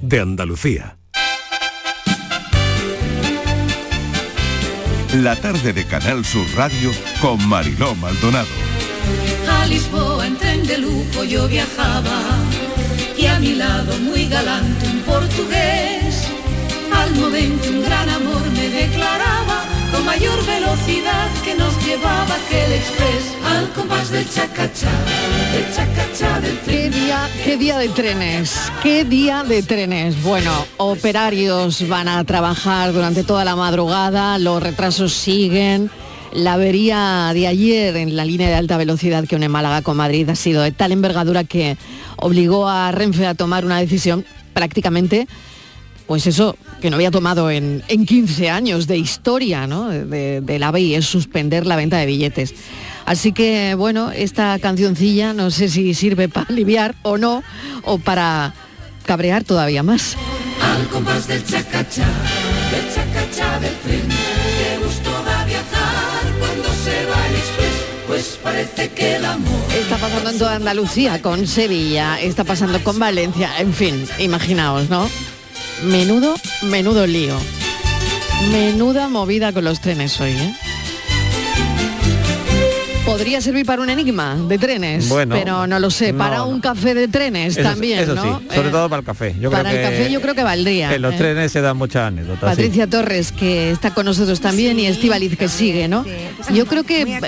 de Andalucía. La tarde de Canal Sur Radio con Mariló Maldonado. A Lisboa en tren de lujo yo viajaba y a mi lado muy galante un portugués. Al momento un gran amor me declaraba mayor velocidad que nos llevaba aquel express al compás del chacachá, del chacachá del ¿Qué día, ¿Qué día de trenes? ¿Qué día de trenes? Bueno, operarios van a trabajar durante toda la madrugada, los retrasos siguen. La avería de ayer en la línea de alta velocidad que une Málaga con Madrid ha sido de tal envergadura que obligó a Renfe a tomar una decisión prácticamente pues eso, que no había tomado en, en 15 años de historia ¿no? de, del AVE y es suspender la venta de billetes. Así que, bueno, esta cancioncilla no sé si sirve para aliviar o no, o para cabrear todavía más. Al compás del chacachá, del chacachá del tren, qué gusto da viajar cuando se va el express, pues parece que el amor... Está pasando en toda Andalucía, con Sevilla, está pasando con Valencia, en fin, imaginaos, ¿no? Menudo, menudo lío. Menuda movida con los trenes hoy, ¿eh? Podría servir para un enigma de trenes, Bueno, pero no lo sé. Para no. un café de trenes Eso, también, eso ¿no? sí, sobre Eh, todo para el café. Yo para creo el que café yo creo que valdría. En los ¿eh? trenes se dan muchas anécdotas. sí. Patricia Torres, que está con nosotros también, y Estivaliz, que sigue, ¿no? Yo creo que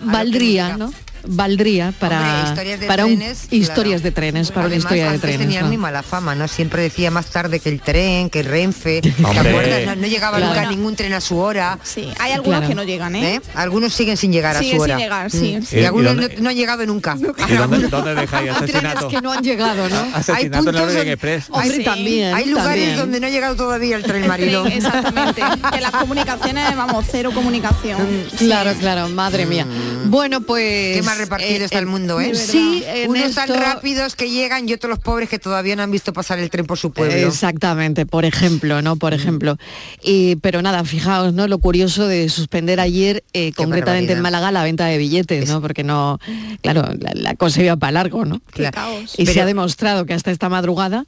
valdría. ¿no? Valdría para, Hombre, historias de para un- trenes, historias de trenes, para una Además, historia de antes trenes. tenían ¿no? muy mala fama, ¿no? Siempre decía más tarde que el tren, que el Renfe. ¿Te acuerdas? No, no llegaba Claro. nunca ningún tren a su hora. Sí, hay algunos Claro. que no llegan, ¿eh? ¿eh? Algunos siguen sin llegar a su sin hora. llegar, sí. Mm. Sí. Y algunos ¿Y no, dónde- no han llegado nunca. ¿Y dónde, dónde dejáis Hay trenes asesinato? que no han llegado, ¿no? En el puntos Orient donde- Express. Hombre, sí. también. Hay lugares también. donde no ha llegado todavía el tren marino. exactamente. que las comunicaciones, vamos, cero comunicación. Claro, claro, madre mía. Bueno, pues... Mm. Repartido eh, está el eh, mundo, ¿eh? Sí, en Unos tan rápidos que llegan y otros los pobres que todavía no han visto pasar el tren por su pueblo. Exactamente, por ejemplo, ¿no? Por ejemplo. Y, pero nada, fijaos, ¿no? Lo curioso de suspender ayer, eh, concretamente en. Málaga, la venta de billetes, ¿no? Porque no, claro, la, la cosa iba para largo, ¿no? Claro. caos. Y se ha demostrado que hasta esta madrugada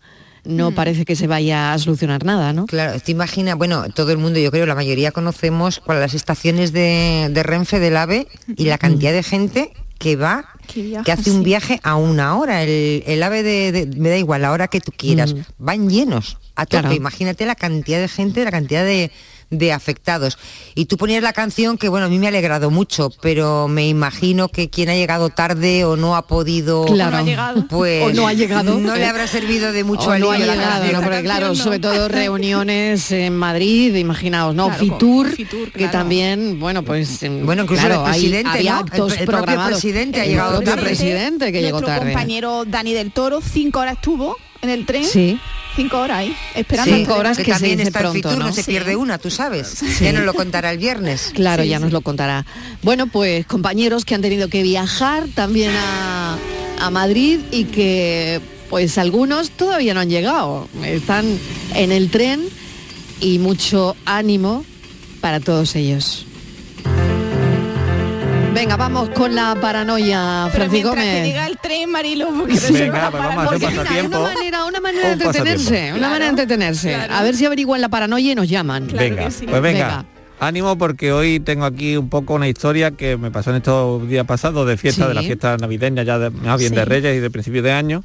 no parece que se vaya a solucionar nada, ¿no? Claro, te imaginas, bueno, todo el mundo, yo creo, la mayoría conocemos cuáles las estaciones de, de Renfe del AVE y la cantidad de gente que va, Que hace un sí. viaje a una hora. El, el AVE de, de- me da igual, la hora que tú quieras. Van llenos a tope. Claro. Imagínate la cantidad de gente, la cantidad de, de afectados. Y tú ponías la canción que, bueno, a mí me ha alegrado mucho, pero me imagino que quien ha llegado tarde o no ha podido... Claro. no ha llegado. Pues O no ha llegado. No le habrá servido de mucho O no alivio ha la llegado, canción. ¿no? Porque claro, no. sobre todo reuniones en Madrid, imaginaos, ¿no? Claro, Fitur, Fitur, que claro. también, bueno, pues Bueno, incluso claro, el hay- presidente, había ¿no? actos El- el programados. presidente ha El llegado propio tarde. presidente que llegó tarde. compañero Dani del Toro, cinco horas estuvo en el tren. Sí. Cinco horas ahí, esperando. Tren. horas que, que se también dice está pronto, el Fitur, no, ¿no? se Sí. pierde una, tú sabes. Ya nos lo contará el viernes. Claro, Sí, ya sí. nos lo contará. Bueno, pues compañeros que han tenido que viajar también a, a Madrid y que pues algunos todavía no han llegado. Están en el tren y mucho ánimo para todos ellos. Venga, vamos con la paranoia, Francisco mientras que Gómez. llega el tren, Marilo, porque no pues vamos a hacer porque- Venga, pasatiempo. una manera, una manera de entretenerse, una Claro, manera de entretenerse. claro. A ver si averiguan la paranoia y nos llaman. Claro venga, que sí. pues venga. Venga. Ánimo porque hoy tengo aquí un poco una historia que me pasó en estos días pasados de fiesta, Sí. de la fiesta navideña, ya de- más bien de Sí. Reyes y de principio de año,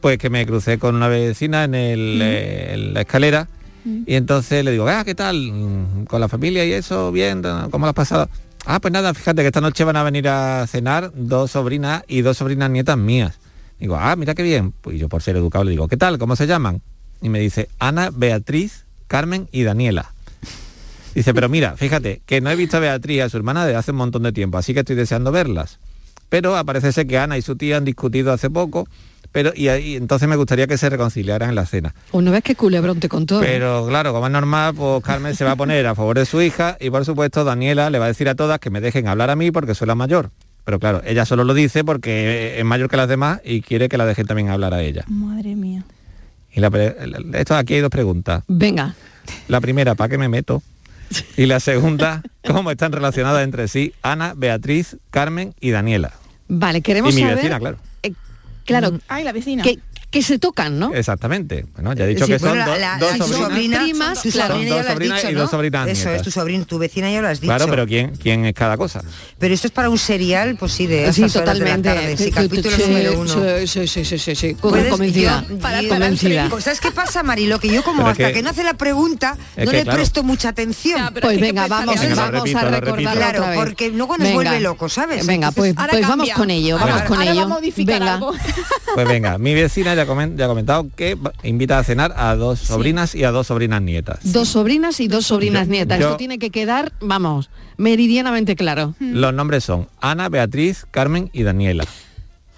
pues que me crucé con una vecina en, el, eh, en la escalera y entonces le digo, ah, ¿qué tal? Mm, Con la familia y eso, bien, ¿cómo lo has pasado? Ah, pues nada, fíjate que esta noche van a venir a cenar dos sobrinas y dos sobrinas nietas mías. Digo, ah, mira qué bien. Pues yo por ser educado le digo, ¿qué tal? ¿Cómo se llaman? Y me dice, Ana, Beatriz, Carmen y Daniela. Dice, pero mira, fíjate, que no he visto a Beatriz y a su hermana desde hace un montón de tiempo, así que estoy deseando verlas. Pero aparece ser que Ana y su tía han discutido hace poco, pero y, y entonces me gustaría que se reconciliaran en la cena. Una vez que culebrón te contó. Pero claro, como es normal, pues Carmen se va a poner a favor de su hija y por supuesto Daniela le va a decir a todas que me dejen hablar a mí porque soy la mayor. Pero claro, ella solo lo dice porque es mayor que las demás y quiere que la dejen también hablar a ella. Madre mía. Y la esto aquí hay dos preguntas. Venga. La primera, ¿para qué me meto? Y la segunda, ¿cómo están relacionadas entre sí Ana, Beatriz, Carmen y Daniela? Vale, queremos Y mi saber... vecina, claro. Claro, Ay, la vecina. ¿qué, que se tocan, ¿no? Exactamente. Bueno, ya he dicho Sí, que son do- la- dos la- sobrinas. sobrina, primas, tu claro. sobrina Son ya dos lo has sobrinas dicho, y ¿no? dos sobrinas Eso es, tu sobrina, tu vecina ya lo has dicho. Claro, pero ¿quién, quién es cada cosa? Pero esto es para un serial, pues sí, de Sí, estas horas de la totalmente. tarde. Sí, Sí, capítulo sí, número uno. Sí, sí, sí, sí, convencida. yo- Para yo- convencida. ¿Sabes qué pasa, Marilo? Que yo como Pero hasta que- que, no hace la pregunta, no le claro. presto mucha atención. Ya, Pues venga, vamos, Venga, vamos repito, a recordar. Claro, otra vez. porque luego nos vuelve loco, ¿sabes? Venga, pues, pues vamos con ello, vamos con ello. Venga. Pues venga, mi vecina ya ha comentado que invita a cenar a dos sobrinas y a dos sobrinas nietas. Dos sobrinas y dos sobrinas Yo- nietas. yo- Esto tiene que quedar, vamos, meridianamente claro. Los nombres son Ana, Beatriz, Carmen y Daniela.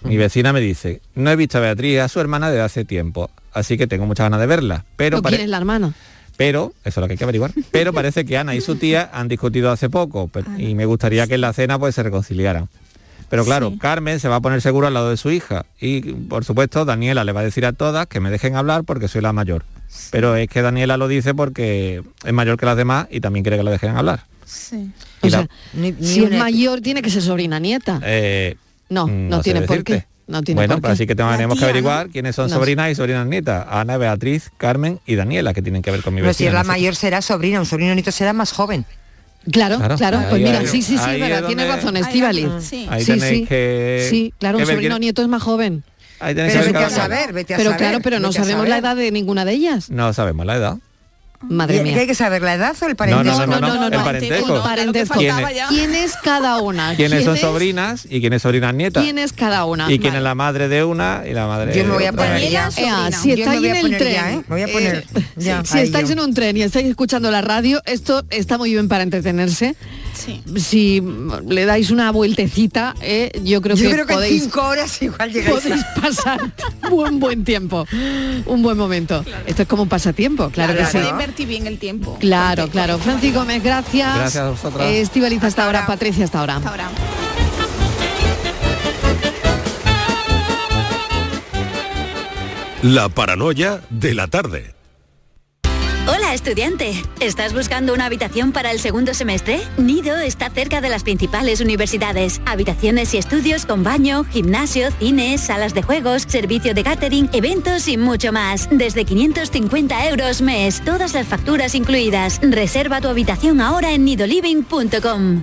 Mi vecina me dice, no he visto a Beatriz a su hermana desde hace tiempo, así que tengo muchas ganas de verla. Pero, ¿Pero pare- quién es la hermana? pero, eso es lo que hay que averiguar, pero parece que Ana y su tía han discutido hace poco pero- y me gustaría que en la cena pues se reconciliaran. Pero claro, Carmen se va a poner seguro al lado de su hija y por supuesto Daniela le va a decir a todas que me dejen hablar porque soy la mayor. Pero es que Daniela lo dice porque es mayor que las demás y también quiere que la dejen hablar. Sí. O la- sea, Ni- ni si es mayor, tiene que ser sobrina nieta. Eh, No, mm, no tiene por qué. No tiene bueno, por pues qué. así que tenemos que averiguar ¿no? quiénes son No. sobrinas y sobrinas nietas. Ana, Beatriz, Carmen y Daniela, que tienen que ver con mi Pero si vecina. es la mayor será sobrina, un sobrino nieto será más joven. Claro, claro, Claro, pues mira, ahí- sí, sí, sí, verdad, es tiene donde- razón, Estivali. va. Sí. Ahí sí, sí. que... Sí, claro, un sobrino nieto es más joven. Ahí tenéis Pero que saber, vete a Pero saber. claro, pero no sabemos la edad de ninguna de ellas. No sabemos la edad. Madre ¿Y- mía. ¿Qué hay que saber? ¿La edad o el parentesco? no, no, no, no, no, parentesco. el parentesco. ¿Quién es? ya. ¿Quién es cada una? ¿Quiénes son sobrinas y quiénes sobrinas nietas? ¿Quién es cada una? Y quién Vale. es la madre de una y la madre Yo me voy de a otra. poner ya. Si Yo me estáis voy a en el poner tren, ya, ¿eh? Me voy a poner eh, ya, si estáis yo. en un tren y estáis escuchando la radio, esto está muy bien para entretenerse. Sí. Si le dais una vueltecita, eh, yo creo Yo que creo que en podéis, cinco horas igual podéis pasar un buen tiempo, un buen momento. Esto es como un pasatiempo, claro, Claro, que sí. Invertir bien el tiempo. Claro, claro. Francis Gómez, gracias. Gracias a vosotras. Estivaliz hasta ahora, Patricia hasta ahora. Hasta ahora. La paranoia de la tarde. Hola estudiante, ¿estás buscando una habitación para el segundo semestre? Nido está cerca de las principales universidades. Habitaciones y estudios con baño, gimnasio, cines, salas de juegos, servicio de catering, eventos y mucho más. Desde 550 euros mes, todas las facturas incluidas. Reserva tu habitación ahora en nidoliving.com.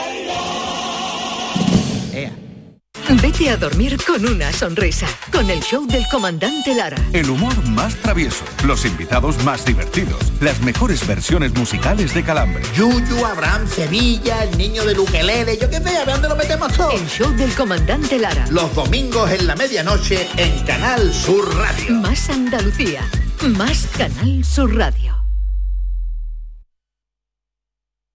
Vete a dormir con una sonrisa, con el show del comandante Lara. El humor más travieso, los invitados más divertidos, las mejores versiones musicales de Calambre. Yuyu, Abraham, Sevilla, el niño de Luquelele, yo qué sé, a ver dónde lo metemos todo. El show del comandante Lara. Los domingos en la medianoche en Canal Sur Radio. Más Andalucía, más Canal Sur Radio.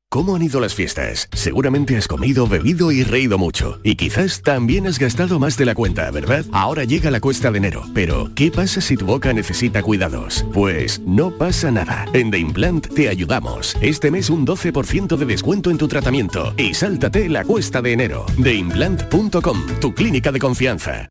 ¿Cómo han ido las fiestas? Seguramente has comido, bebido y reído mucho. Y quizás también has gastado más de la cuenta, ¿verdad? Ahora llega la cuesta de enero. Pero, ¿qué pasa si tu boca necesita cuidados? Pues no pasa nada. En The Implant te ayudamos. Este mes un 12% de descuento en tu tratamiento. Y sáltate la cuesta de enero. TheImplant.com, tu clínica de confianza.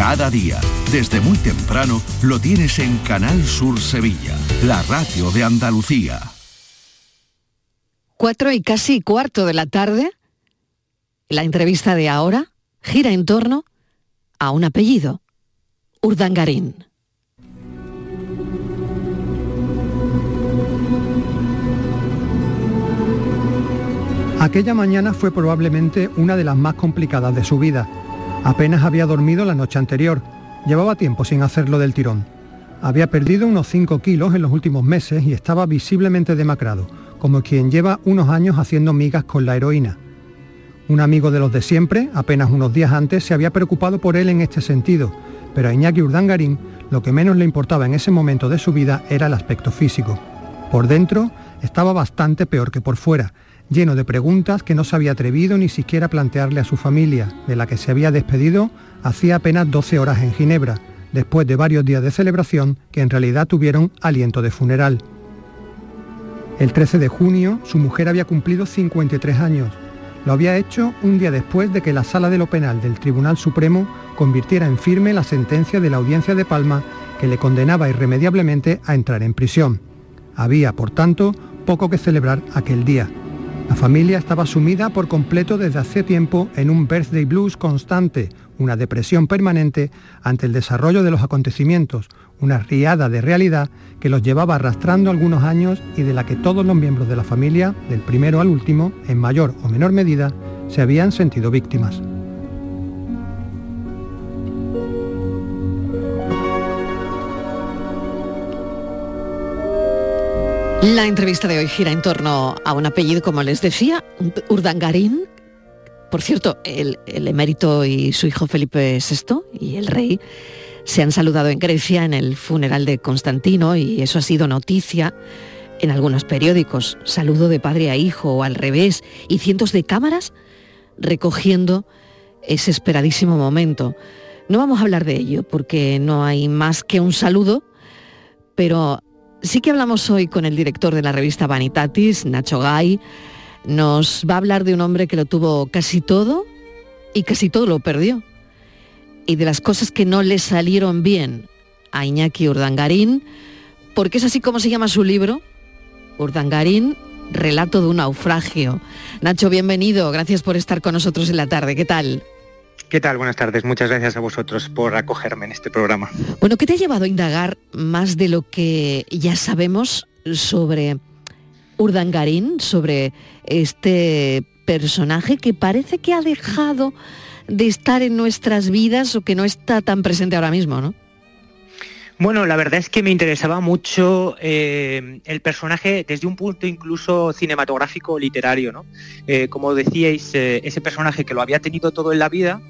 Cada día, desde muy temprano, lo tienes en Canal Sur Sevilla, la radio de Andalucía. Cuatro y casi cuarto de la tarde, la entrevista de ahora gira en torno a un apellido, Urdangarín. Aquella mañana fue probablemente una de las más complicadas de su vida. Apenas había dormido la noche anterior. Llevaba tiempo sin hacerlo del tirón. Había perdido unos 5 kilos en los últimos meses y estaba visiblemente demacrado, como quien lleva unos años haciendo migas con la heroína. Un amigo de los de siempre, apenas unos días antes, se había preocupado por él en este sentido, pero a Iñaki Urdangarín lo que menos le importaba en ese momento de su vida era el aspecto físico. Por dentro estaba bastante peor que por fuera, lleno de preguntas que no se había atrevido ni siquiera a plantearle a su familia, de la que se había despedido hacía apenas 12 horas en Ginebra, después de varios días de celebración que en realidad tuvieron aliento de funeral. El 13 de junio su mujer había cumplido 53 años. Lo había hecho un día después de que la sala de lo penal del Tribunal Supremo convirtiera en firme la sentencia de la Audiencia de Palma que le condenaba irremediablemente a entrar en prisión. Había, por tanto, poco que celebrar aquel día. La familia estaba sumida por completo desde hace tiempo en un birthday blues constante, una depresión permanente ante el desarrollo de los acontecimientos, una riada de realidad que los llevaba arrastrando algunos años y de la que todos los miembros de la familia, del primero al último, en mayor o menor medida, se habían sentido víctimas. La entrevista de hoy gira en torno a un apellido, como les decía, Urdangarín. Por cierto, el, emérito y su hijo Felipe VI y el rey se han saludado en Grecia en el funeral de Constantino y eso ha sido noticia en algunos periódicos. Saludo de padre a hijo o al revés y cientos de cámaras recogiendo ese esperadísimo momento. No vamos a hablar de ello porque no hay más que un saludo, pero Sí que hablamos hoy con el director de la revista Vanitatis, Nacho Gay. Nos va a hablar de un hombre que lo tuvo casi todo y casi todo lo perdió. Y de las cosas que no le salieron bien a Iñaki Urdangarín, porque es así como se llama su libro, Urdangarín, Relato de un naufragio. Nacho, bienvenido, gracias por estar con nosotros en la tarde. ¿Qué tal? ¿Qué tal? Buenas tardes. Muchas gracias a vosotros por acogerme en este programa. Bueno, ¿qué te ha llevado a indagar más de lo que ya sabemos sobre Urdangarín, sobre este personaje que parece que ha dejado de estar en nuestras vidas o que no está tan presente ahora mismo, ¿no? Bueno, la verdad es que me interesaba mucho eh, el personaje desde un punto incluso cinematográfico literario, ¿no? Eh, como decíais, eh, ese personaje que lo había tenido todo en la vida,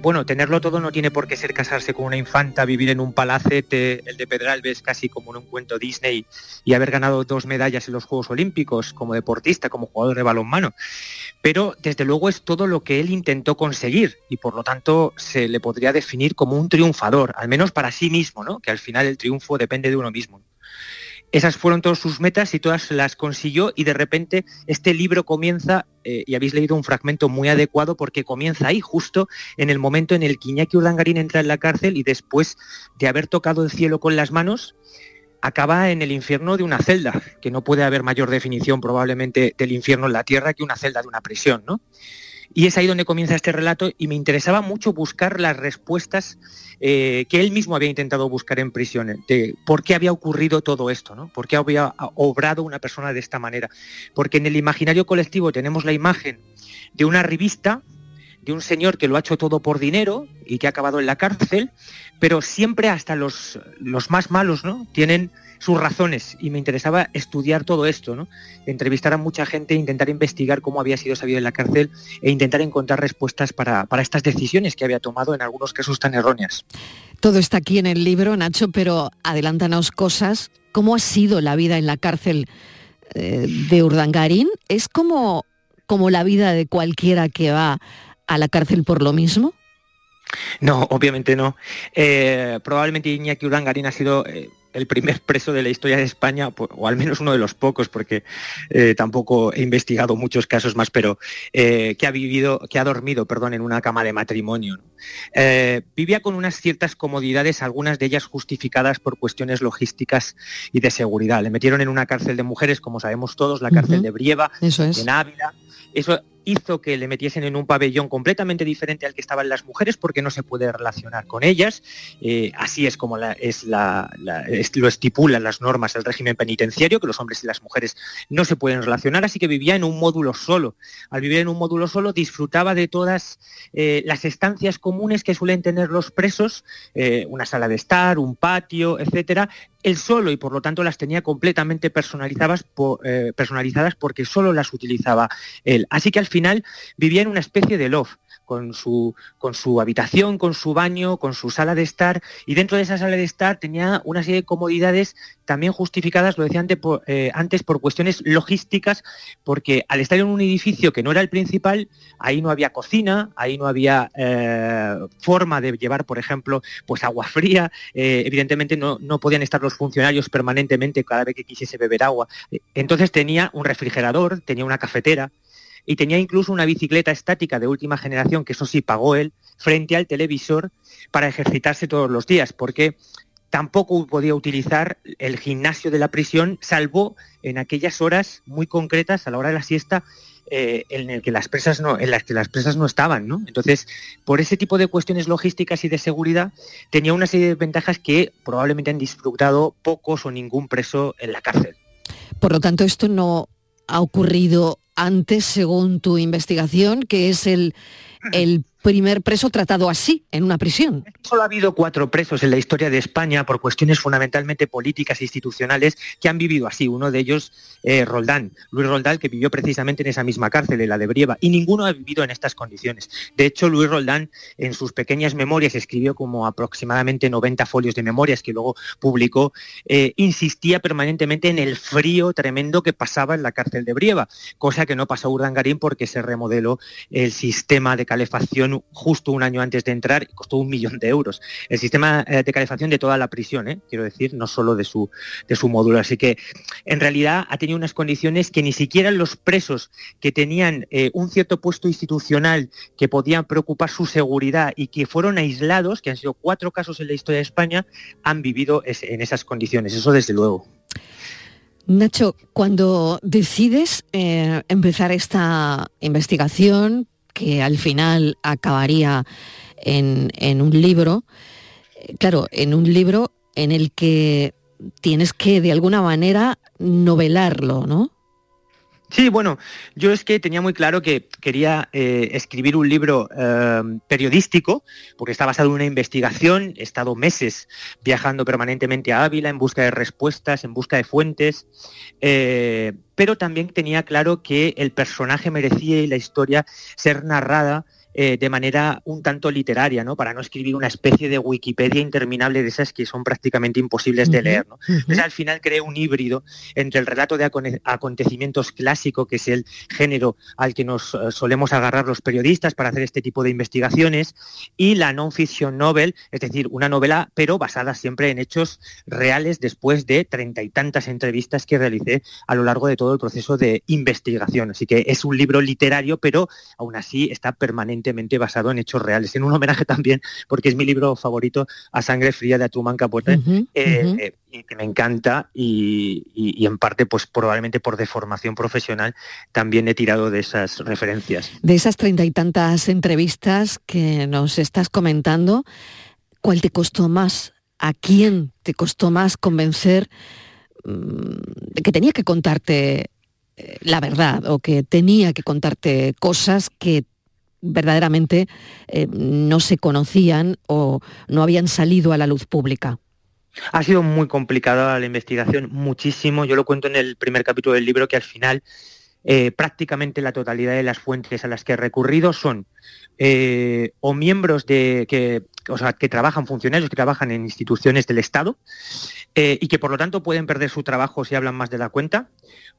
bueno, tenerlo todo no tiene por qué ser casarse con una infanta, vivir en un palacete, el de Pedralbes casi como en un cuento Disney y haber ganado dos medallas en los Juegos Olímpicos como deportista, como jugador de balonmano pero desde luego es todo lo que él intentó conseguir y por lo tanto se le podría definir como un triunfador, al menos para sí mismo, ¿no? que al final el triunfo depende de uno mismo. Esas fueron todas sus metas y todas las consiguió y de repente este libro comienza, eh, y habéis leído un fragmento muy adecuado porque comienza ahí justo en el momento en el que Iñaki Urdangarín entra en la cárcel y después de haber tocado el cielo con las manos, acaba en el infierno de una celda, que no puede haber mayor definición probablemente del infierno en la tierra que una celda de una prisión, ¿no? Y es ahí donde comienza este relato y me interesaba mucho buscar las respuestas eh, que él mismo había intentado buscar en prisión, de por qué había ocurrido todo esto, ¿no? por qué había obrado una persona de esta manera. Porque en el imaginario colectivo tenemos la imagen de una revista, de un señor que lo ha hecho todo por dinero y que ha acabado en la cárcel, pero siempre hasta los, los más malos, ¿no? Tienen sus razones y me interesaba estudiar todo esto, ¿no? Entrevistar a mucha gente, intentar investigar cómo había sido esa vida en la cárcel e intentar encontrar respuestas para, estas decisiones que había tomado en algunos casos tan erróneas. Todo está aquí en el libro, Nacho, pero adelántanos cosas. ¿Cómo ha sido la vida en la cárcel eh, de Urdangarín? ¿Es como, como la vida de cualquiera que va a la cárcel por lo mismo? No, obviamente no. Eh, probablemente Iñaki Urangarín ha sido eh, el primer preso de la historia de España, o al menos uno de los pocos, porque eh, tampoco he investigado muchos casos más, pero que ha vivido, que ha dormido, perdón, en una cama de matrimonio. vivía con unas ciertas comodidades, algunas de ellas justificadas por cuestiones logísticas y de seguridad. Le metieron en una cárcel de mujeres, como sabemos todos, la cárcel de Brieva, en Ávila. Eso hizo que le metiesen en un pabellón completamente diferente al que estaban las mujeres porque no se puede relacionar con ellas. Eh, así es como es lo estipulan las normas del régimen penitenciario, que los hombres y las mujeres no se pueden relacionar, así que vivía en un módulo solo. Al vivir en un módulo solo disfrutaba de todas eh, las estancias comunes que suelen tener los presos, eh, una sala de estar, un patio, etcétera, él solo y por lo tanto las tenía completamente personalizadas, eh, personalizadas porque solo las utilizaba él. Así que al final vivía en una especie de loft con su, con su habitación, con su baño, con su sala de estar, y dentro de esa sala de estar tenía una serie de comodidades también justificadas, lo decía antes por, eh, antes, por cuestiones logísticas, porque al estar en un edificio que no era el principal, ahí no había cocina, ahí no había eh, forma de llevar, por ejemplo, pues agua fría, eh, evidentemente no, no podían estar los funcionarios permanentemente cada vez que quisiese beber agua. Entonces tenía un refrigerador, tenía una cafetera, y tenía incluso una bicicleta estática de última generación, que eso sí pagó él, frente al televisor para ejercitarse todos los días, porque tampoco podía utilizar el gimnasio de la prisión, salvo en aquellas horas muy concretas, a la hora de la siesta, eh, en el que las presas no, en las que las presas no estaban, ¿no? Entonces, por ese tipo de cuestiones logísticas y de seguridad, tenía una serie de ventajas que probablemente han disfrutado pocos o ningún preso en la cárcel. Por lo tanto, esto no ha ocurrido antes, según tu investigación, que es el, el primer preso tratado así en una prisión. Solo ha habido cuatro presos en la historia de España por cuestiones fundamentalmente políticas e institucionales que han vivido así. Uno de ellos, eh, Roldán, Luis Roldán, que vivió precisamente en esa misma cárcel, en la de Brieva, y ninguno ha vivido en estas condiciones. De hecho, Luis Roldán, en sus pequeñas memorias, escribió como aproximadamente 90 folios de memorias que luego publicó, eh, insistía permanentemente en el frío tremendo que pasaba en la cárcel de Brieva, cosa que no pasó a Urdangarín porque se remodeló el sistema de calefacción justo un año antes de entrar y costó un millón de euros. El sistema eh, de calefacción de toda la prisión, ¿eh? quiero decir, no solo de su, de su módulo. Así que en realidad ha tenido unas condiciones que ni siquiera los presos que tenían eh, un cierto puesto institucional que podían preocupar su seguridad y que fueron aislados, que han sido cuatro casos en la historia de España, han vivido en esas condiciones. Eso desde luego. Nacho, cuando decides empezar esta investigación, que al final acabaría en, un libro, eh, claro, en un libro en el que tienes que de alguna manera novelarlo, ¿no? Sí, bueno, yo es que tenía muy claro que quería eh, escribir un libro eh, periodístico, porque está basado en una investigación, he estado meses viajando permanentemente a Ávila en busca de respuestas, en busca de fuentes, pero también tenía claro que el personaje merecía y la historia ser narrada eh, de manera un tanto literaria, ¿no? Para no escribir una especie de Wikipedia interminable de esas que son prácticamente imposibles de leer, Entonces al final creé un híbrido entre el relato de acontecimientos clásico, que es el género al que nos eh, solemos agarrar los periodistas para hacer este tipo de investigaciones, y la non-fiction novel, es decir, una novela, pero basada siempre en hechos reales después de treinta y tantas entrevistas que realicé a lo largo de todo el proceso de investigación. Así que es un libro literario, pero aún así está permanente basado en hechos reales. En un homenaje también, porque es mi libro favorito, A Sangre Fría de Truman Capote, eh, eh, y que me encanta y, en parte, pues probablemente por deformación profesional, también he tirado de esas referencias. De esas treinta y tantas entrevistas que nos estás comentando, ¿cuál te costó más? ¿A quién te costó más convencer mm, de que tenía que contarte eh, la verdad o que tenía que contarte cosas que verdaderamente eh, no se conocían o no habían salido a la luz pública. Ha sido muy complicada la investigación, muchísimo. Yo lo cuento en el primer capítulo del libro que al final eh, prácticamente la totalidad de las fuentes a las que he recurrido son eh, o miembros de que, o sea, que trabajan, funcionarios que trabajan en instituciones del Estado y que por lo tanto pueden perder su trabajo si hablan más de la cuenta,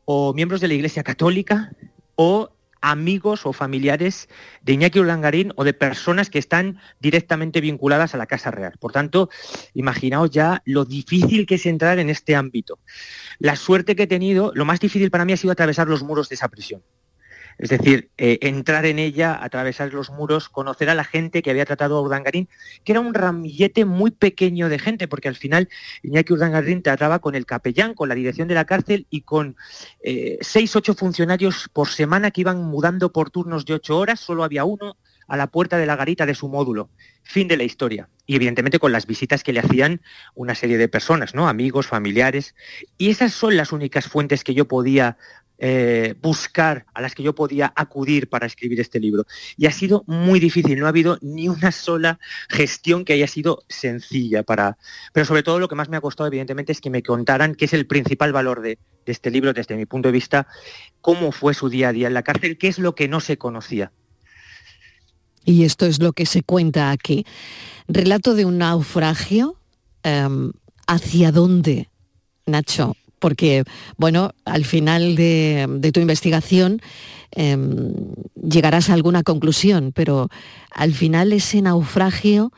o miembros de la Iglesia Católica o amigos o familiares de Iñaki Urdangarín o de personas que están directamente vinculadas a la Casa Real. Por tanto, imaginaos ya lo difícil que es entrar en este ámbito. La suerte que he tenido, lo más difícil para mí ha sido atravesar los muros de esa prisión. Es decir, eh, entrar en ella, atravesar los muros, conocer a la gente que había tratado a Urdangarín, que era un ramillete muy pequeño de gente, porque al final Iñaki Urdangarín trataba con el capellán, con la dirección de la cárcel y con eh, seis, ocho funcionarios por semana que iban mudando por turnos de ocho horas, solo había uno a la puerta de la garita de su módulo. Fin de la historia. Y evidentemente con las visitas que le hacían una serie de personas, ¿no? Amigos, familiares. Y esas son las únicas fuentes que yo podía eh, buscar, a las que yo podía acudir para escribir este libro. Y ha sido muy difícil, no ha habido ni una sola gestión que haya sido sencilla para... Pero sobre todo lo que más me ha costado, evidentemente, es que me contaran, que es el principal valor de, de este libro desde mi punto de vista, cómo fue su día a día en la cárcel, qué es lo que no se conocía. Y esto es lo que se cuenta aquí. Relato de un naufragio. em, ¿Hacia dónde, Nacho? Porque, bueno, al final de, tu investigación em, llegarás a alguna conclusión, pero al final ese naufragio,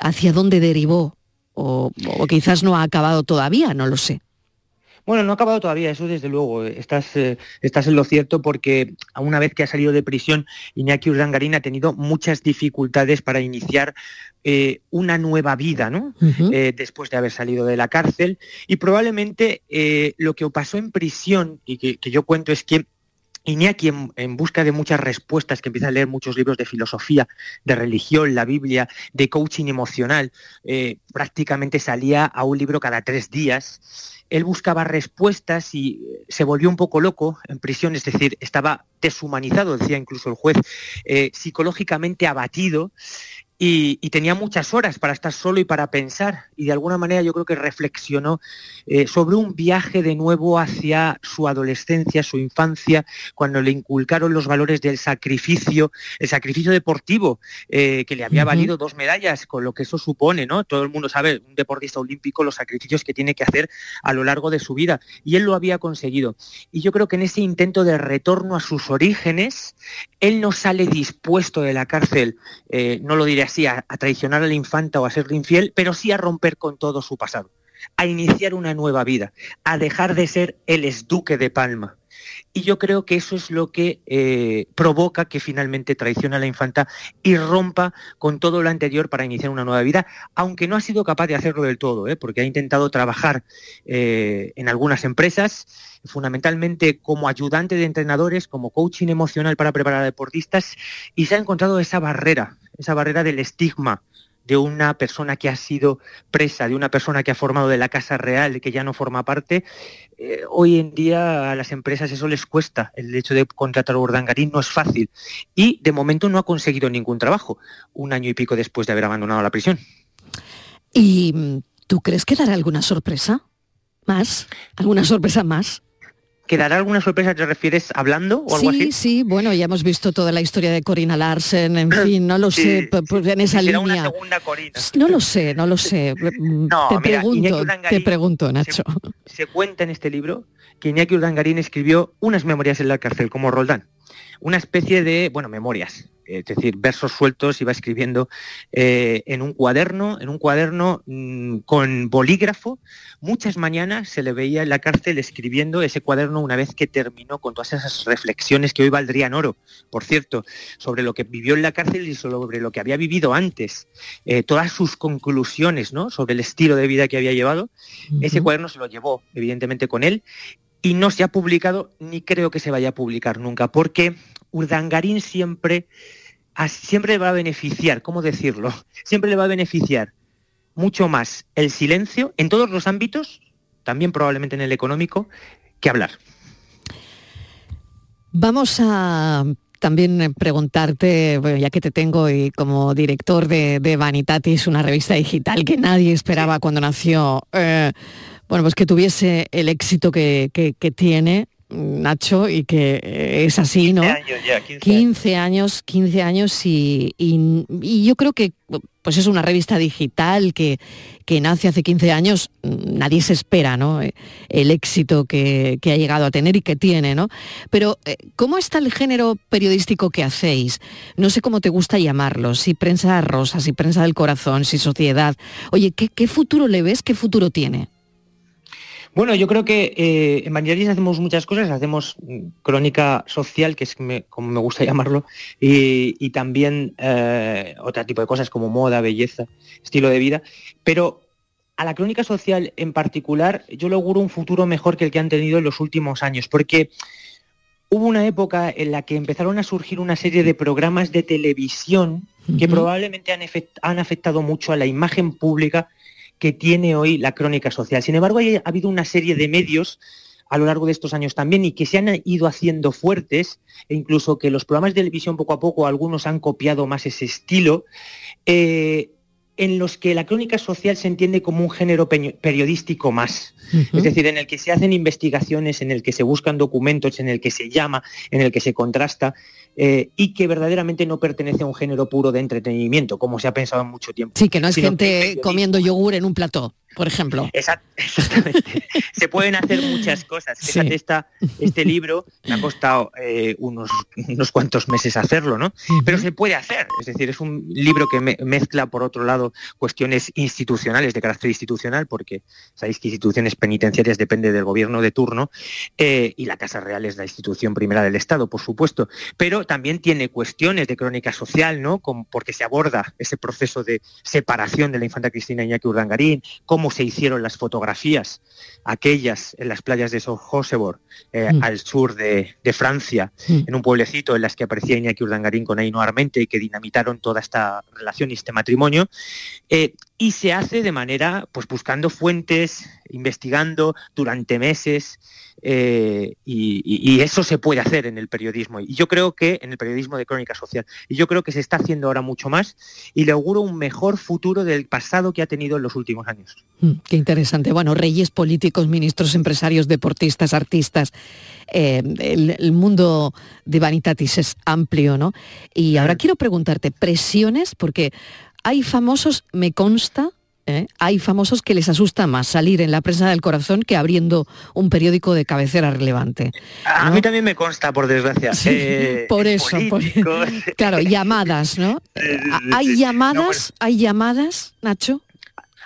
¿hacia dónde derivó? O quizás no ha acabado todavía, no lo sé. Bueno, no ha acabado todavía, eso desde luego. Estás, eh, estás en lo cierto porque a una vez que ha salido de prisión, Iñaki Urdangarín ha tenido muchas dificultades para iniciar eh, una nueva vida, ¿no? Eh, después de haber salido de la cárcel. Y probablemente eh, lo que pasó en prisión y que, que yo cuento es que Iñaki, en, en, busca de muchas respuestas, que empieza a leer muchos libros de filosofía, de religión, la Biblia, de coaching emocional, eh, prácticamente salía a un libro cada tres días. Él buscaba respuestas y se volvió un poco loco en prisión, es decir, estaba deshumanizado, decía incluso el juez, eh, psicológicamente abatido y, y, tenía muchas horas para estar solo y para pensar. Y de alguna manera yo creo que reflexionó eh, sobre un viaje de nuevo hacia su adolescencia, su infancia, cuando le inculcaron los valores del sacrificio, el sacrificio deportivo, eh, que le había uh -huh. valido dos medallas, con lo que eso supone, ¿no? Todo el mundo sabe, un deportista olímpico, los sacrificios que tiene que hacer a lo largo de su vida. Y él lo había conseguido. Y yo creo que en ese intento de retorno a sus orígenes, él no sale dispuesto de la cárcel, eh, no lo diré así, a, a, traicionar a la infanta o a serle infiel, pero sí a romper con todo su pasado, a iniciar una nueva vida, a dejar de ser el esduque de Palma. Y yo creo que eso es lo que eh, provoca que finalmente traicione a la infanta y rompa con todo lo anterior para iniciar una nueva vida, aunque no ha sido capaz de hacerlo del todo, ¿eh? porque ha intentado trabajar eh, en algunas empresas, fundamentalmente como ayudante de entrenadores, como coaching emocional para preparar a deportistas, y se ha encontrado esa barrera, esa barrera del estigma de una persona que ha sido presa, de una persona que ha formado de la Casa Real, que ya no forma parte, eh, hoy en día a las empresas eso les cuesta. El hecho de contratar a Urdangarín no es fácil. Y de momento no ha conseguido ningún trabajo, un año y pico después de haber abandonado la prisión. ¿Y mm, tú crees que dará alguna sorpresa? ¿Más? ¿Alguna sorpresa más? ¿Quedará alguna sorpresa, te refieres, hablando o algo sí, así? Sí, bueno, ya hemos visto toda la historia de Corina Larsen, en fin, no lo Sí, sé, pues en esa línea. una segunda Corina. No lo sé, no lo sé. No, te mira, pregunto, te pregunto, Nacho. Se cuenta en este libro que Iñaki Urdangarín escribió unas memorias en la cárcel, como Roldán. Una especie de, bueno, memorias, es decir, versos sueltos, iba escribiendo eh, en un cuaderno, en un cuaderno mmm, con bolígrafo. Muchas mañanas se le veía en la cárcel escribiendo ese cuaderno una vez que terminó con todas esas reflexiones que hoy valdrían oro, por cierto, sobre lo que vivió en la cárcel y sobre lo que había vivido antes, eh, todas sus conclusiones ¿no? sobre el estilo de vida que había llevado. Uh -huh. Ese cuaderno se lo llevó, evidentemente, con él y no se ha publicado ni creo que se vaya a publicar nunca, porque Urdangarín siempre, siempre le va a beneficiar, ¿cómo decirlo? Siempre le va a beneficiar mucho más el silencio en todos los ámbitos, también probablemente en el económico, que hablar. Vamos a también preguntarte, bueno, ya que te tengo y como director de, de, Vanitatis, una revista digital que nadie esperaba sí. cuando nació, eh, bueno, pues que tuviese el éxito que, que, que tiene. Nacho, y que es así, 15 ¿no? Años ya, 15, 15 años, 15 años y, y, y, yo creo que pues es una revista digital que, que, nace hace 15 años, nadie se espera, ¿no? El éxito que, que, ha llegado a tener y que tiene, ¿no? Pero, eh, ¿cómo está el género periodístico que hacéis? No sé cómo te gusta llamarlo, si prensa rosa, si prensa del corazón, si sociedad. Oye, ¿qué, qué futuro le ves? ¿Qué futuro tiene? Bueno, yo creo que eh, en Vangelis hacemos muchas cosas, hacemos mm, crónica social, que es como me gusta llamarlo, y, también eh, otro tipo de cosas como moda, belleza, estilo de vida, pero a la crónica social en particular yo le auguro un futuro mejor que el que han tenido en los últimos años, porque hubo una época en la que empezaron a surgir una serie de programas de televisión que probablemente han, afectado mucho a la imagen pública que tiene hoy la crónica social. Sin embargo, ha habido una serie de medios a lo largo de estos años también y que se han ido haciendo fuertes e incluso que los programas de televisión poco a poco algunos han copiado más ese estilo. Eh, en los que la crónica social se entiende como un género periodístico más. Es decir, en el que se hacen investigaciones, en el que se buscan documentos, en el que se llama, en el que se contrasta, eh, y que verdaderamente no pertenece a un género puro de entretenimiento, como se ha pensado en mucho tiempo. Sí, que no es gente comiendo yogur en un plató por ejemplo. exactamente. Se pueden hacer muchas cosas. Fíjate, este libro me ha costado eh, unos, unos cuantos meses hacerlo, ¿no? Pero se puede hacer. Es decir, es un libro que mezcla, por otro lado, cuestiones institucionales, de carácter institucional, porque sabéis que instituciones penitenciarias depende del gobierno de turno, eh, y la Casa Real es la institución primera del Estado, por supuesto. Pero también tiene cuestiones de crónica social, ¿no? porque se aborda ese proceso de separación de la infanta Cristina Iñaki Urdangarín, cómo se hicieron las fotografías, aquellas en las playas de Sojosebor, eh, mm. al sur de, Francia, mm. en un pueblecito en las que aparecía Iñaki Urdangarín con Ainhoa Armente y que dinamitaron toda esta relación y este matrimonio. Eh, y se hace de manera, pues buscando fuentes, investigando durante meses, eh, y, eso se puede hacer en el periodismo. Y yo creo que en el periodismo de crónica social. Y yo creo que se está haciendo ahora mucho más y le auguro un mejor futuro del pasado que ha tenido en los últimos años. Mm, qué interesante. Bueno, reyes políticos, ministros, empresarios, deportistas, artistas. Eh, el, mundo de Vanitatis es amplio, ¿no? Y ahora quiero preguntarte, presiones, porque hay famosos, me consta, ¿eh? hay famosos que les asusta más salir en la prensa del corazón que abriendo un periódico de cabecera relevante. A mí también me consta, por desgracia. Eh, por eso. claro, llamadas, ¿no? ¿Hay llamadas? ¿Hay llamadas, Nacho?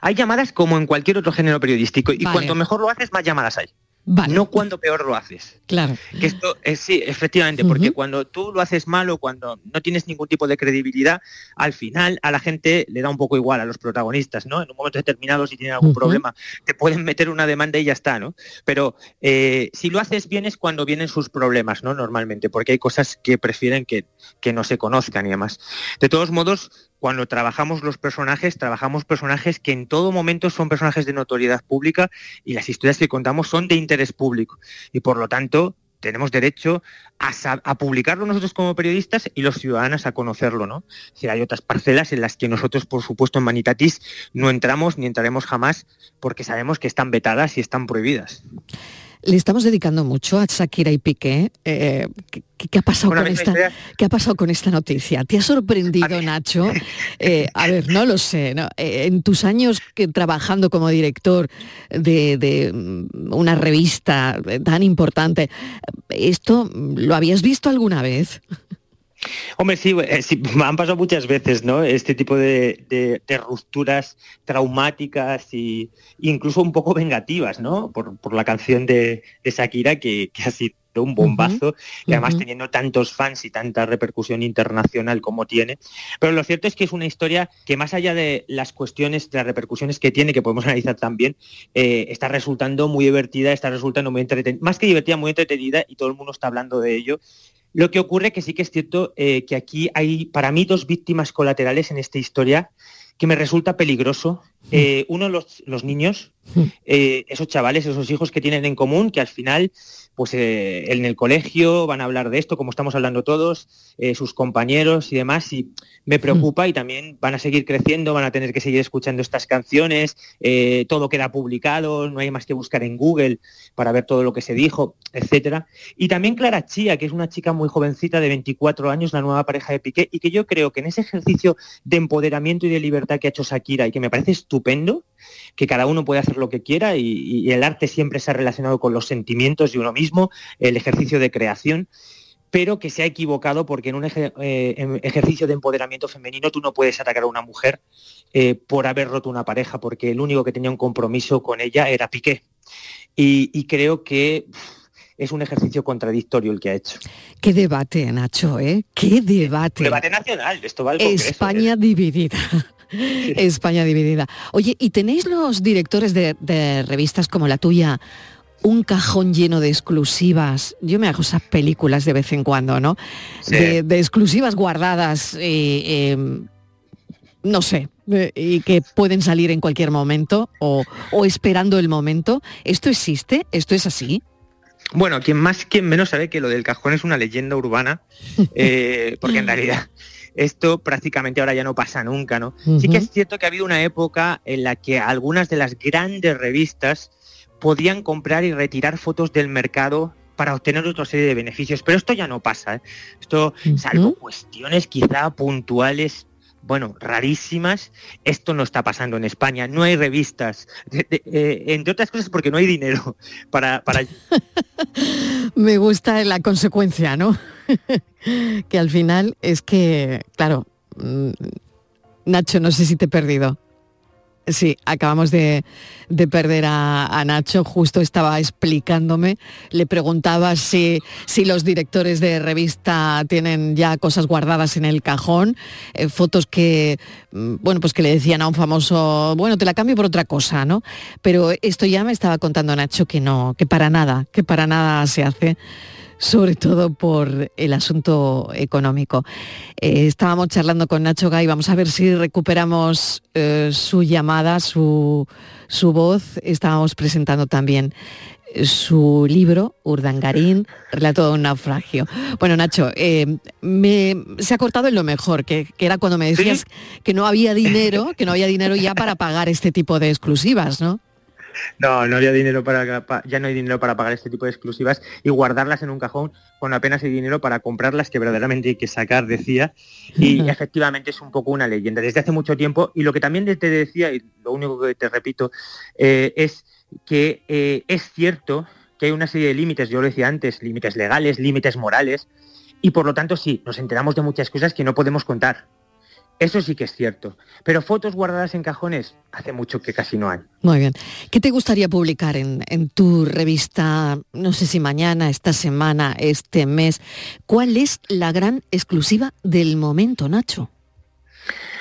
Hay llamadas como en cualquier otro género periodístico y cuanto mejor lo haces, más llamadas hay. No cuando peor lo haces. Claro. Que esto es sí, efectivamente, porque cuando tú lo haces mal o cuando no tienes ningún tipo de credibilidad, al final a la gente le da un poco igual a los protagonistas, ¿no? En un momento determinado, si tienen algún problema, te pueden meter una demanda y ya está, ¿no? Pero eh, si lo haces bien es cuando vienen sus problemas, ¿no? Normalmente, porque hay cosas que prefieren que, que no se conozcan y demás. De todos modos, cuando trabajamos los personajes, trabajamos personajes que en todo momento son personajes de notoriedad pública y las historias que contamos son de interés público. Y por lo tanto, tenemos derecho a, publicarlo nosotros como periodistas y los ciudadanos a conocerlo, ¿no? Si hay otras parcelas en las que nosotros, por supuesto, en Manitatis no entramos ni entraremos jamás porque sabemos que están vetadas y están prohibidas. Le estamos dedicando mucho a Shakira y Piqué. Eh, ¿qué, ha pasado con esta, ¿Qué ha pasado con esta noticia? ¿Te ha sorprendido, Nacho? Eh, a ver, no lo sé. Eh, en tus años que, trabajando como director de, mm, una revista tan importante, ¿esto lo habías visto alguna vez? Hombre, sí, me han pasado muchas veces, ¿no? Este tipo de, rupturas traumáticas e incluso un poco vengativas, ¿no? Por, la canción de, Shakira que, ha sido un bombazo y además teniendo tantos fans y tanta repercusión internacional como tiene. Pero lo cierto es que es una historia que más allá de las cuestiones, de las repercusiones que tiene, que podemos analizar también, eh, está resultando muy divertida, está resultando muy entretenida, más que divertida, muy entretenida y todo el mundo está hablando de ello lo que ocurre que sí que es cierto eh, que aquí hay para mí dos víctimas colaterales en esta historia que me resulta peligroso. Eh, uno, los, los niños, eh, esos chavales, esos hijos que tienen en común, que al final pues eh, en el colegio van a hablar de esto, como estamos hablando todos, sus compañeros y demás, y me preocupa y también van a seguir creciendo, van a tener que seguir escuchando estas canciones, todo queda publicado, no hay más que buscar en Google para ver todo lo que se dijo, etcétera. Y también Clara Chía, que es una chica muy jovencita de 24 años, la nueva pareja de Piqué, y que yo creo que en ese ejercicio de empoderamiento y de libertad que ha hecho Shakira y que me parece estupendo, que cada uno puede hacer lo que quiera y, el arte siempre se ha relacionado con los sentimientos de uno mismo, el ejercicio de creación pero que se ha equivocado porque en un eh, ejercicio de empoderamiento femenino tú no puedes atacar a una mujer eh, por haber roto una pareja, porque el único que tenía un compromiso con ella era Piqué. Y, y creo que es un ejercicio contradictorio el que ha hecho. Qué debate, Nacho, ¿eh? Qué debate. Debate nacional, esto va al Congreso, España ¿eh? dividida. España dividida. Oye, ¿y tenéis los directores de, de revistas como la tuya un cajón lleno de exclusivas. Yo me hago esas películas de vez en cuando, ¿no? Sí. De, de exclusivas guardadas, eh, eh, no sé, eh, y que pueden salir en cualquier momento o, o esperando el momento. ¿Esto existe? ¿Esto es así? Bueno, quien más, quien menos sabe que lo del cajón es una leyenda urbana, eh, porque en realidad esto prácticamente ahora ya no pasa nunca, ¿no? Sí que es cierto que ha habido una época en la que algunas de las grandes revistas podían comprar y retirar fotos del mercado para obtener otra serie de beneficios, pero esto ya no pasa, ¿eh? Esto, salvo cuestiones quizá puntuales, bueno, rarísimas, esto no está pasando en España, no hay revistas, de- de- eh, entre otras cosas porque no hay dinero para, para Me gusta la consecuencia, ¿no? que al final es que, claro, mm, Nacho, no sé si te he perdido. Sí, acabamos de, de perder a, a Nacho, justo estaba explicándome, le preguntaba si, si los directores de revista tienen ya cosas guardadas en el cajón, eh, fotos que, mm, bueno, pues que le decían a un famoso, bueno, te la cambio por otra cosa, ¿no? Pero esto ya me estaba contando Nacho que no, que para nada, que para nada se hace sobre todo por el asunto económico. Eh, estábamos charlando con Nacho Gay, vamos a ver si recuperamos eh, su llamada, su, su voz. Estábamos presentando también eh, su libro, Urdangarín, Relato de un naufragio. Bueno, Nacho, eh, me- se ha cortado en lo mejor, que, que era cuando me decías que no había dinero, que no había dinero ya para pagar este tipo de exclusivas, ¿no? No, no había dinero para pa- ya no hay dinero para pagar este tipo de exclusivas y guardarlas en un cajón con apenas hay dinero para comprarlas que verdaderamente hay que sacar, decía. Y efectivamente es un poco una leyenda desde hace mucho tiempo. Y lo que también te decía, y lo único que te repito, eh, es que eh, es cierto que hay una serie de límites, yo lo decía antes, límites legales, límites morales, y por lo tanto sí, nos enteramos de muchas cosas que no podemos contar. Eso sí que es cierto. Pero fotos guardadas en cajones, hace mucho que casi no hay. Muy bien. ¿Qué te gustaría publicar en, en tu revista, no sé si mañana, esta semana, este mes? ¿Cuál es la gran exclusiva del momento, Nacho?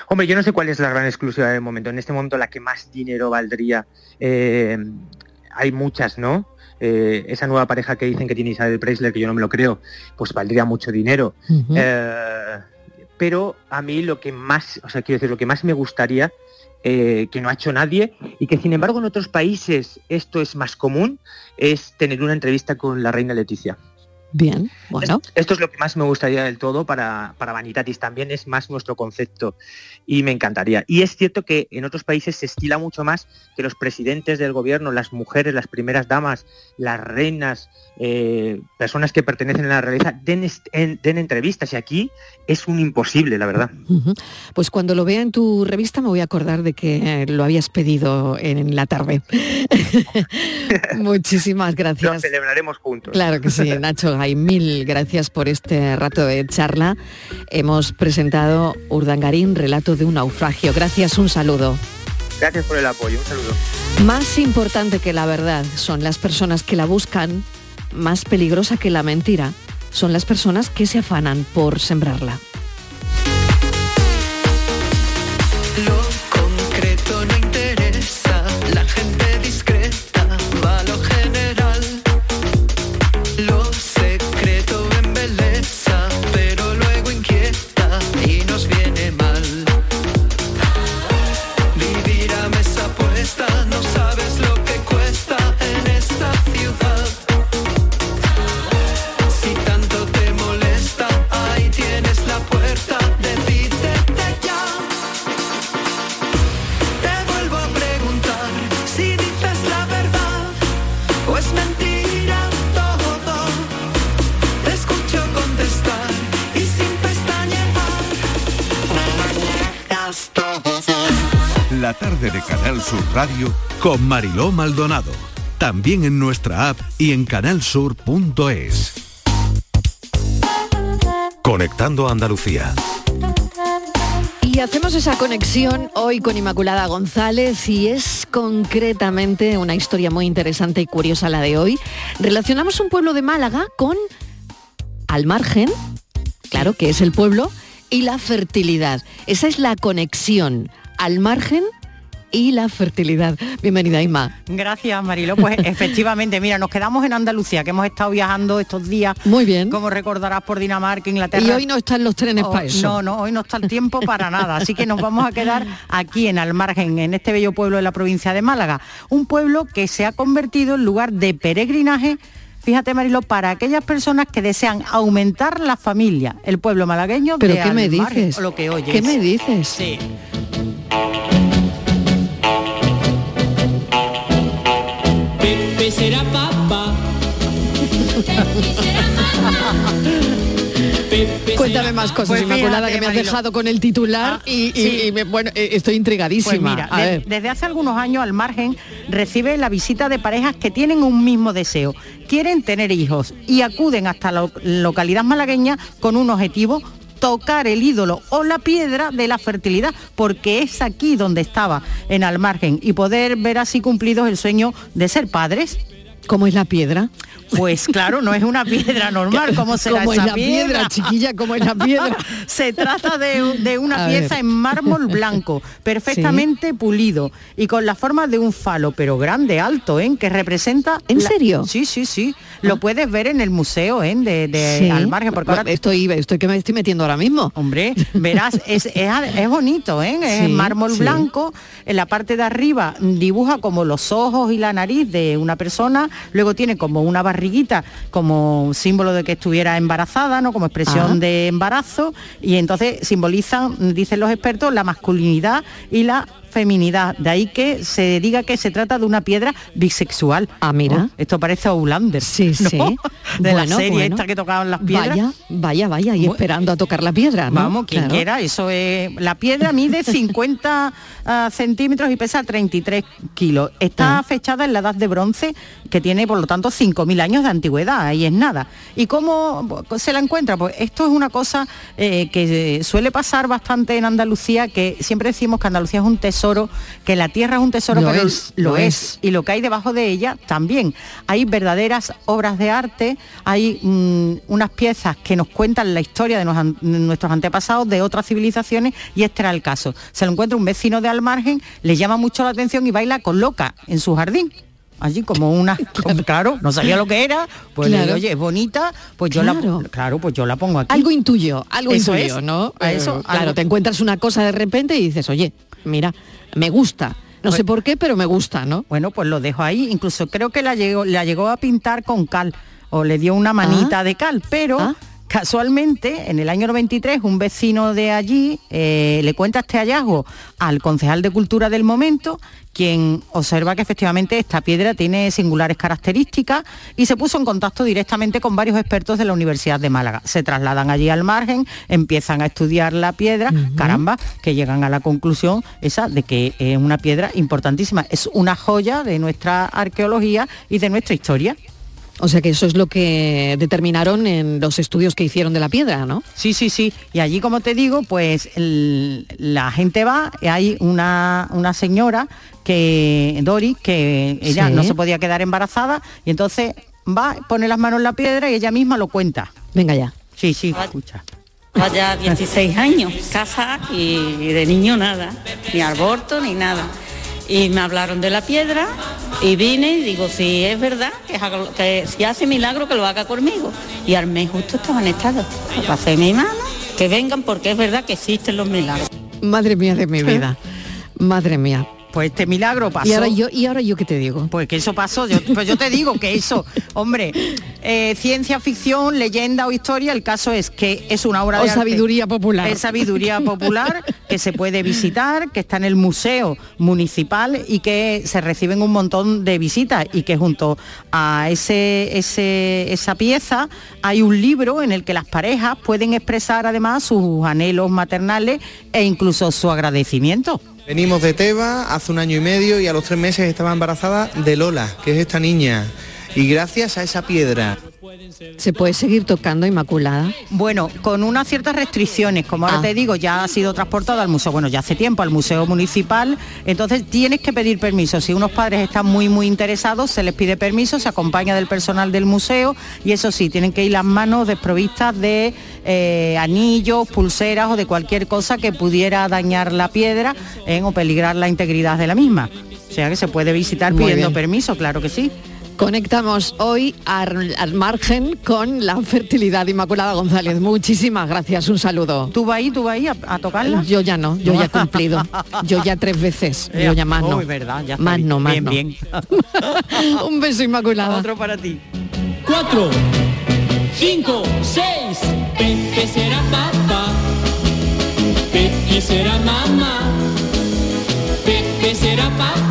Hombre, yo no sé cuál es la gran exclusiva del momento. En este momento la que más dinero valdría, eh, hay muchas, ¿no? Eh, esa nueva pareja que dicen que tiene Isabel Preisler, que yo no me lo creo, pues valdría mucho dinero. Eh, pero a mí lo que más, o sea, quiero decir, lo que más me gustaría, eh, que no ha hecho nadie, y que sin embargo en otros países esto es más común, es tener una entrevista con la reina Leticia. Bien, bueno. Esto es lo que más me gustaría del todo para, para Vanitatis, también es más nuestro concepto y me encantaría. Y es cierto que en otros países se estila mucho más que los presidentes del gobierno, las mujeres, las primeras damas, las reinas, eh, personas que pertenecen a la realeza, den, est- en- den entrevistas y aquí es un imposible, la verdad. Pues cuando lo vea en tu revista me voy a acordar de que eh, lo habías pedido en la tarde. Muchísimas Lo gracias. celebraremos juntos. Claro que sí, Nacho Gay, mil gracias por este rato de charla. Hemos presentado Urdangarín, relato de un naufragio. Gracias, un saludo. Gracias por el apoyo, un saludo. Más importante que la verdad son las personas que la buscan, más peligrosa que la mentira son las personas que se afanan por sembrarla. Con Mariló Maldonado. También en nuestra app y en canalsur.es. Conectando Andalucía. Y hacemos esa conexión hoy con Inmaculada González y es concretamente una historia muy interesante y curiosa la de hoy. Relacionamos un pueblo de Málaga con al margen, claro que es el pueblo, y la fertilidad. Esa es la conexión al margen y la fertilidad. Bienvenida, Inma. Gracias, Marilo. Pues efectivamente, mira, nos quedamos en Andalucía, que hemos estado viajando estos días. Muy bien. Como recordarás por Dinamarca, Inglaterra. Y hoy no están los trenes Oh, para eso. No, no, hoy no está el tiempo para nada. Así que nos vamos a quedar aquí en Almargen, en este bello pueblo de la provincia de Málaga. Un pueblo que se ha convertido en lugar de peregrinaje. Fíjate, Marilo, para aquellas personas que desean aumentar la familia, el pueblo malagueño ¿Pero de qué me dices? Lo que oyes. ¿Qué me dices? Sí. Cuéntame más cosas, Pues Inmaculada, fíjate, que me has Marilo. dejado con el titular y, y- sí. y me- bueno, eh, estoy intrigadísima. Pues mira, de- desde hace algunos años al margen recibe la visita de parejas que tienen un mismo deseo, quieren tener hijos y acuden hasta la localidad malagueña con un objetivo tocar el ídolo o la piedra de la fertilidad, porque es aquí donde estaba, en al margen, y poder ver así cumplidos el sueño de ser padres. ¿Cómo es la piedra? Pues claro, no es una piedra normal, como será ¿Cómo es esa la piedra, chiquilla? ¿Cómo es la piedra? Se trata de, de una A pieza ver. en mármol blanco, perfectamente pulido y con la forma de un falo, pero grande, alto, ¿eh? que representa... ¿En la- serio? Sí, sí, sí. Lo puedes ver en el museo ¿eh? de, de Sí. al margen, porque ahora... Estoy, estoy que me estoy metiendo ahora mismo. Hombre, verás, es, es, es bonito, ¿eh? Es Sí, mármol blanco. En la parte de arriba dibuja como los ojos y la nariz de una persona. Luego tiene como una barriguita, como símbolo de que estuviera embarazada, ¿no? Como expresión de embarazo. Y entonces simbolizan, dicen los expertos, la masculinidad y la feminidad. De ahí que se diga que se trata de una piedra bisexual. Ah, mira. Oh, esto parece Outlander. Sí, ¿no? sí. De la serie bueno. esta que tocaban las piedras. Vaya, vaya, vaya, y esperando a tocar la piedra, ¿no? Vamos, quien Claro. quiera, eso es... La piedra mide 50 ah, centímetros y pesa 33 kilos. Está Ah. fechada en la edad de bronce, que tiene por lo tanto 5.000 años de antigüedad, ahí es nada. ¿Y cómo se la encuentra? Pues esto es una cosa eh, que suele pasar bastante en Andalucía, que siempre decimos que Andalucía es un tesoro, que la tierra es un tesoro, Lo pero es, lo lo es. Y lo que hay debajo de ella también. Hay verdaderas obras de arte, hay mm, unas piezas que nos cuentan la historia de, nos an- de nuestros antepasados, de otras civilizaciones, y este era el caso. Se lo encuentra un vecino de Almargen, le llama mucho la atención y baila con loca en su jardín. Allí como una, claro, no sabía lo que era, pues le Claro. digo, oye, es bonita, pues yo Claro. la claro, pues yo la pongo aquí. Algo intuyo, algo Eso intuyo, es, ¿no? a Eh, eso, claro, algo- te encuentras una cosa de repente y dices, oye, mira, me gusta. No sé por qué, pero me gusta, ¿no? Bueno, pues lo dejo ahí. Incluso creo que la llegó, la llegó a pintar con cal o le dio una manita Ah. de cal, pero Ah. Casualmente en el año 93 un vecino de allí eh, le cuenta este hallazgo al concejal de cultura del momento, quien observa que efectivamente esta piedra tiene singulares características y se puso en contacto directamente con varios expertos de la Universidad de Málaga. Se trasladan allí al margen, empiezan a estudiar la piedra, caramba, que llegan a la conclusión esa de que es una piedra importantísima, es una joya de nuestra arqueología y de nuestra historia. O sea que eso es lo que determinaron en los estudios que hicieron de la piedra, ¿no? Sí, sí, sí. Y allí, como te digo, pues el- la gente va, y hay una, una señora que, Doris, que ella Sí. no se podía quedar embarazada, y entonces va, pone las manos en la piedra y ella misma lo cuenta. Venga ya. Sí, sí, escucha. Vaya 16 años, casa y de niño nada, ni aborto ni nada. Y me hablaron de la piedra y vine y digo, si es verdad, que, si hace milagro que lo haga conmigo. Y al mes justo estaba en estado. Pasé mi mano, que vengan porque es verdad que existen los milagros. Madre mía de mi vida. Madre mía. Pues este milagro pasó. Y ahora yo, y ahora yo qué te digo. Pues que eso pasó, yo, pues yo te digo que eso, hombre, eh, ciencia ficción, leyenda o historia, el caso es que es una obra O de arte. sabiduría popular. Es sabiduría popular que se puede visitar, que está en el museo municipal y que se reciben un montón de visitas y que junto a ese, ese, esa pieza hay un libro en el que las parejas pueden expresar además sus anhelos maternales e incluso su agradecimiento. Venimos de Teba hace un año y medio y a los tres meses estaba embarazada de Lola, que es esta niña. Y gracias a esa piedra se puede seguir tocando Inmaculada. Bueno, con unas ciertas restricciones, como ahora Ah. te digo, ya ha sido transportado al museo, bueno, ya hace tiempo, al museo municipal, entonces tienes que pedir permiso. Si unos padres están muy, muy interesados, se les pide permiso, se acompaña del personal del museo y eso sí, tienen que ir las manos desprovistas de eh, anillos, pulseras o de cualquier cosa que pudiera dañar la piedra eh, o peligrar la integridad de la misma. O sea que se puede visitar Muy pidiendo bien. permiso, claro que sí. Conectamos hoy al, al margen con la fertilidad Inmaculada González. Muchísimas gracias, un saludo. ¿Tú vas ahí, tú vas ahí a, a tocarla? Yo ya no, yo ya he cumplido. Yo ya tres veces, yo ya más no. Verdad, ya más bien. no, más Bien, no. bien. un beso Inmaculada. Otro para ti. Cuatro, cinco, seis. Pepe será papá. Pepe será mamá. Pepe será papá.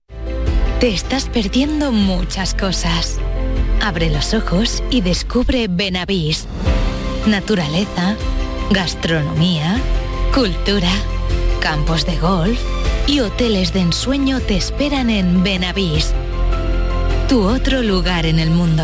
Te estás perdiendo muchas cosas. Abre los ojos y descubre Benavís. Naturaleza, gastronomía, cultura, campos de golf y hoteles de ensueño te esperan en Benavís. Tu otro lugar en el mundo.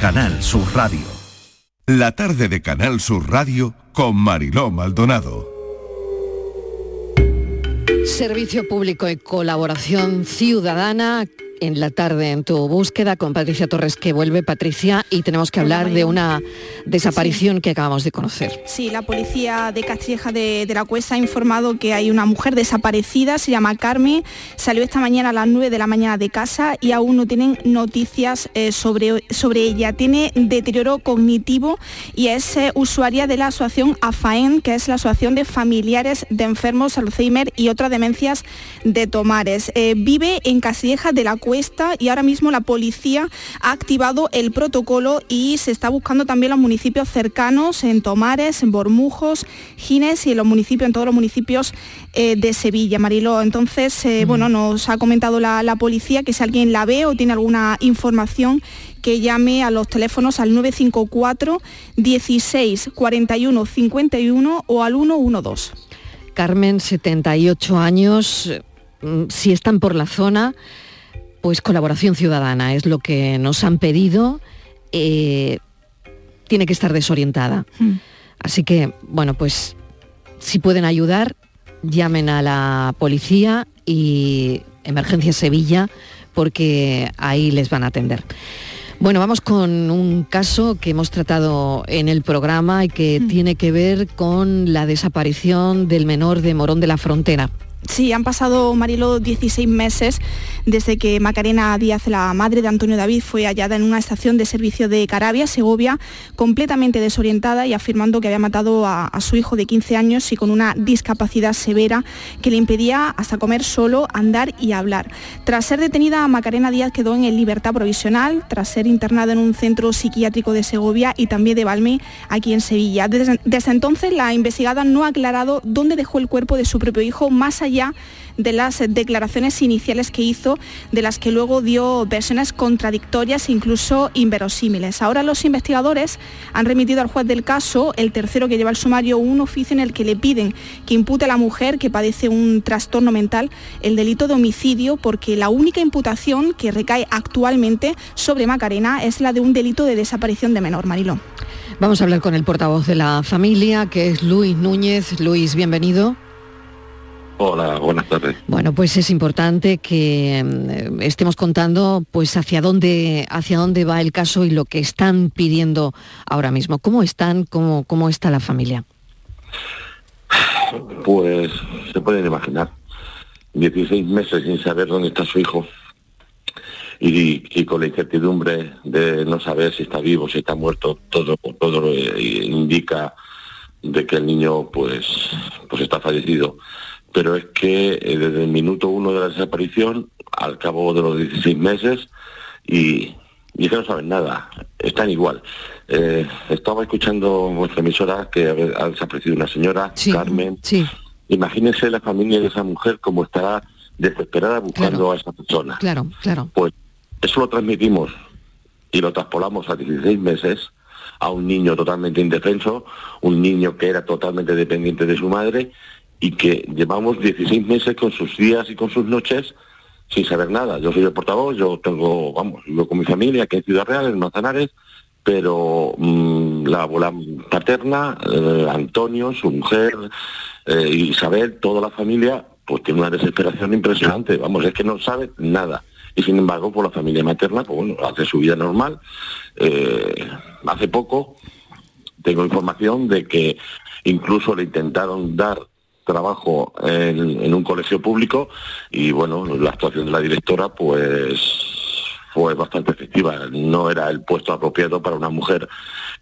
Canal Sur Radio. La tarde de Canal Sur Radio con Mariló Maldonado. Servicio público y colaboración ciudadana en la tarde en tu búsqueda con Patricia Torres que vuelve Patricia y tenemos que hablar de una desaparición que acabamos de conocer. Sí, la policía de Castilleja de, de la Cuesta ha informado que hay una mujer desaparecida, se llama Carmen, salió esta mañana a las 9 de la mañana de casa y aún no tienen noticias eh, sobre, sobre ella. Tiene deterioro cognitivo y es eh, usuaria de la asociación AFAEN, que es la Asociación de Familiares de Enfermos Alzheimer y otras demencias de Tomares. Eh, vive en Castilleja de la Cuesta y ahora mismo la policía ha activado el protocolo y se está buscando también los municipios cercanos, en Tomares, en Bormujos, Gines y en los municipios, en todos los municipios eh, de Sevilla, Mariló. Entonces, eh, bueno, nos ha comentado la, la policía que si alguien la ve o tiene alguna información que llame a los teléfonos al 954 16 41 51 o al 112. Carmen, 78 años, mm, si están por la zona, pues colaboración ciudadana es lo que nos han pedido. eh, tiene que estar desorientada. Así que, bueno, pues si pueden ayudar, llamen a la policía y Emergencia Sevilla, porque ahí les van a atender. Bueno, vamos con un caso que hemos tratado en el programa y que tiene que ver con la desaparición del menor de Morón de la Frontera. Sí, han pasado, Marilo, 16 meses desde que Macarena Díaz, la madre de Antonio David, fue hallada en una estación de servicio de Carabia, Segovia, completamente desorientada y afirmando que había matado a, su hijo de 15 años y con una discapacidad severa que le impedía hasta comer solo, andar y hablar. Tras ser detenida, Macarena Díaz quedó en libertad provisional, tras ser internada en un centro psiquiátrico de Segovia y también de Valme, aquí en Sevilla. Desde, desde entonces, la investigada no ha aclarado dónde dejó el cuerpo de su propio hijo, más allá de las declaraciones iniciales que hizo, de las que luego dio versiones contradictorias e incluso inverosímiles. Ahora los investigadores han remitido al juez del caso, el tercero que lleva el sumario, un oficio en el que le piden que impute a la mujer que padece un trastorno mental el delito de homicidio porque la única imputación que recae actualmente sobre Macarena es la de un delito de desaparición de menor. Mariló. Vamos a hablar con el portavoz de la familia, que es Luis Núñez. Luis, bienvenido. Hola, buenas tardes. Bueno, pues es importante que eh, estemos contando pues hacia dónde hacia dónde va el caso y lo que están pidiendo ahora mismo. ¿Cómo están? ¿Cómo, cómo está la familia? Pues se pueden imaginar. 16 meses sin saber dónde está su hijo y, y, con la incertidumbre de no saber si está vivo, si está muerto, todo, todo lo indica de que el niño pues, pues está fallecido pero es que eh, desde el minuto uno de la desaparición, al cabo de los 16 meses, y, y que no saben nada, están igual. Eh, estaba escuchando vuestra emisora que ha desaparecido una señora, sí, Carmen. Sí. Imagínense la familia de esa mujer como estará desesperada buscando Claro. a esa persona. Claro, claro. Pues eso lo transmitimos y lo traspolamos a 16 meses a un niño totalmente indefenso, un niño que era totalmente dependiente de su madre y que llevamos 16 meses con sus días y con sus noches sin saber nada. Yo soy el portavoz, yo tengo, vamos, vivo con mi familia aquí en Ciudad Real, en Manzanares, pero mm, la abuela paterna, eh, Antonio, su mujer, eh, Isabel, toda la familia, pues tiene una desesperación impresionante. Vamos, es que no sabe nada. Y sin embargo, por la familia materna, pues bueno, hace su vida normal. Eh, hace poco tengo información de que incluso le intentaron dar trabajo en, un colegio público y bueno, la actuación de la directora pues fue bastante efectiva. No era el puesto apropiado para una mujer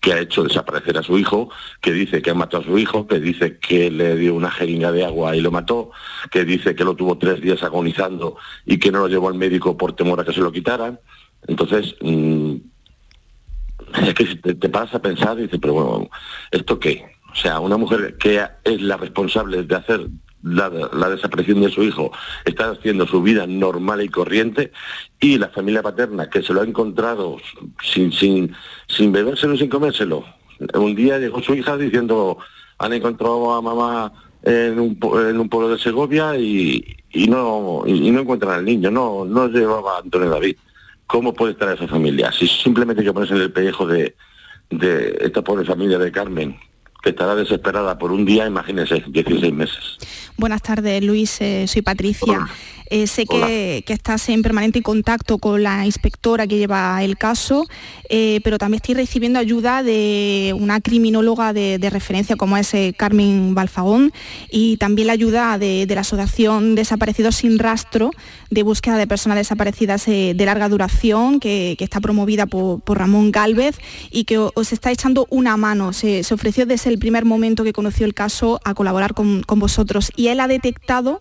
que ha hecho desaparecer a su hijo, que dice que ha matado a su hijo, que dice que le dio una jeringa de agua y lo mató, que dice que lo tuvo tres días agonizando y que no lo llevó al médico por temor a que se lo quitaran. Entonces, mmm, es que te, te paras a pensar y dices, pero bueno, ¿esto qué? O sea, una mujer que es la responsable de hacer la, desaparición de su hijo está haciendo su vida normal y corriente y la familia paterna que se lo ha encontrado sin, sin, sin bebérselo, sin comérselo. Un día llegó su hija diciendo, han encontrado a mamá en un, en un pueblo de Segovia y, y no y no encuentran al niño, no, no llevaba a Antonio David. ¿Cómo puede estar esa familia? Si simplemente hay que ponerse en el pellejo de esta pobre familia de Carmen, que estará desesperada por un día, imagínense, 16 meses. Buenas tardes, Luis. Eh, soy Patricia. Eh, sé que, que, estás en permanente contacto con la inspectora que lleva el caso, eh, pero también estoy recibiendo ayuda de una criminóloga de, de referencia como es eh, Carmen Balfagón y también la ayuda de, de, la Asociación Desaparecidos sin Rastro de búsqueda de personas desaparecidas eh, de larga duración que, que está promovida por, por, Ramón Galvez y que os está echando una mano. Se, se, ofreció desde el primer momento que conoció el caso a colaborar con, con vosotros y él ha detectado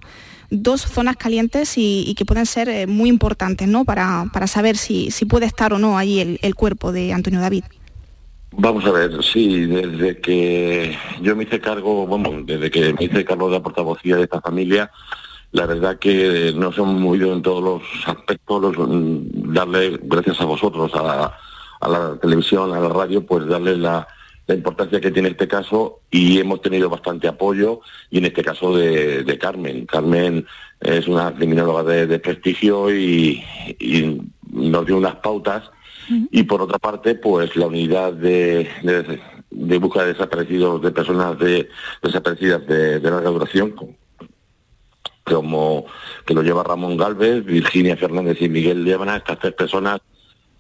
dos zonas calientes y, y que pueden ser eh, muy importantes ¿no? para, para saber si, si, puede estar o no ahí el, el, cuerpo de Antonio David. Vamos a ver, sí, desde que yo me hice cargo, vamos, desde que me hice cargo de la portavocía de esta familia, la verdad que nos hemos movido en todos los aspectos, los, darle, gracias a vosotros, a, a la televisión, a la radio, pues darle la, la importancia que tiene este caso y hemos tenido bastante apoyo y en este caso de, de Carmen. Carmen es una criminóloga de, de prestigio y, y, nos dio unas pautas uh -huh. y por otra parte pues la unidad de, de, de búsqueda de desaparecidos de personas de, desaparecidas de, de larga duración como que lo lleva Ramón Galvez, Virginia Fernández y Miguel Liebana, estas tres personas,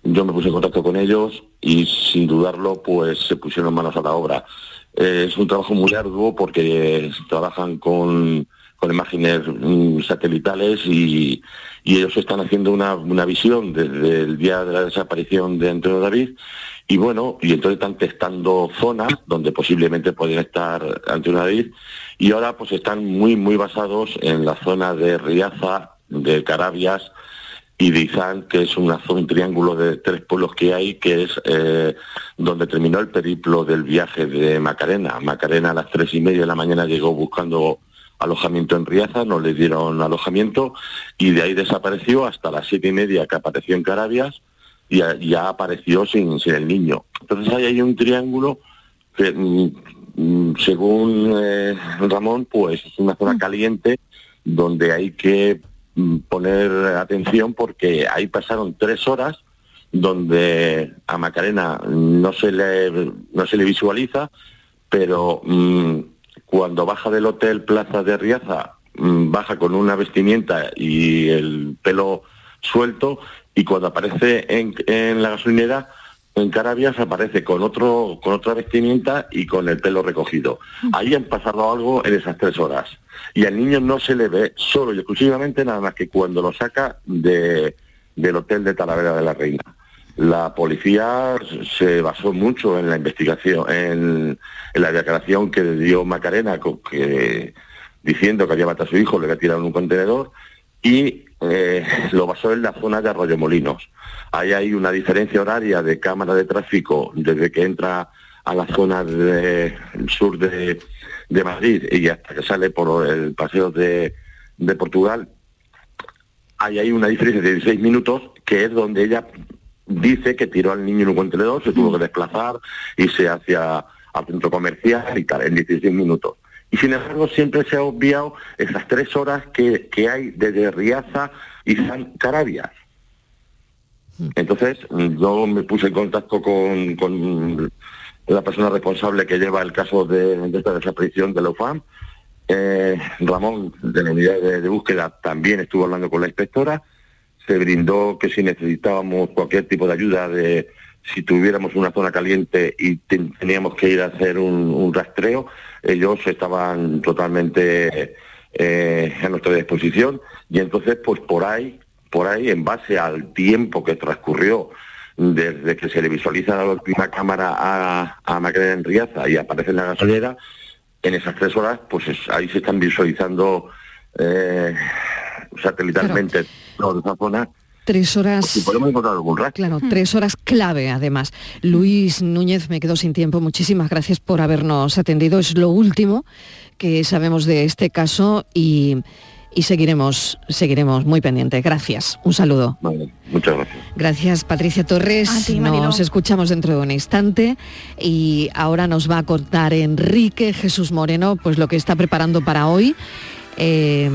yo me puse en contacto con ellos y sin dudarlo pues se pusieron manos a la obra. Eh, es un trabajo muy arduo porque trabajan con, con imágenes mm, satelitales y, y ellos están haciendo una, una visión desde el día de la desaparición de Antonio David y bueno, y entonces están testando zonas donde posiblemente pueden estar Antonio David y ahora pues están muy muy basados en la zona de Riaza, de Carabias y de Izán, que es una zona, un triángulo de tres pueblos que hay, que es eh, donde terminó el periplo del viaje de Macarena. Macarena a las tres y media de la mañana llegó buscando alojamiento en Riaza, no le dieron alojamiento y de ahí desapareció hasta las siete y media que apareció en Carabias y ya, ya apareció sin, sin el niño. Entonces ahí hay un triángulo que, mm, mm, según eh, Ramón, pues es una zona caliente donde hay que mm, poner atención porque ahí pasaron tres horas donde a Macarena no se le, no se le visualiza, pero mm, cuando baja del hotel Plaza de Riaza, mm, baja con una vestimenta y el pelo suelto, y cuando aparece en, en la gasolinera, en Carabias aparece con otro con otra vestimenta y con el pelo recogido. Ahí han pasado algo en esas tres horas. Y al niño no se le ve solo y exclusivamente nada más que cuando lo saca de, del hotel de Talavera de la Reina. La policía se basó mucho en la investigación, en, en la declaración que dio Macarena, que, diciendo que había matado a su hijo, le había tirado en un contenedor, y eh, lo basó en la zona de Arroyo Molinos. Ahí hay una diferencia horaria de cámara de tráfico desde que entra a la zona del sur de, de Madrid y hasta que sale por el paseo de, de Portugal. Ahí hay una diferencia de 16 minutos que es donde ella dice que tiró al niño en un contenedor, se tuvo que desplazar, irse hacia al centro comercial y tal, en 16 minutos. Y sin embargo siempre se ha obviado esas tres horas que, que hay desde Riaza y San Carabias. Entonces yo me puse en contacto con, la persona responsable que lleva el caso de, esta desaparición de la UFAM. Eh, Ramón, de la unidad de, búsqueda, también estuvo hablando con la inspectora. Se brindó que si necesitábamos cualquier tipo de ayuda, de si tuviéramos una zona caliente y ten- teníamos que ir a hacer un, un rastreo, ellos estaban totalmente eh, a nuestra disposición y entonces pues por ahí, por ahí, en base al tiempo que transcurrió desde que se le visualiza la última cámara a, a Macarena en Riaza y aparece en la gasolera, en esas tres horas, pues es- ahí se están visualizando eh, satelitalmente toda esa zona. Tres horas. Si podemos encontrar algún rastro. Claro, tres horas clave además. Luis Núñez, me quedo sin tiempo. Muchísimas gracias por habernos atendido. Es lo último que sabemos de este caso y, y seguiremos, seguiremos muy pendientes. Gracias. Un saludo. muchas gracias. Gracias, Patricia Torres. Ti, nos escuchamos dentro de un instante y ahora nos va a contar Enrique Jesús Moreno, pues lo que está preparando para hoy. eh,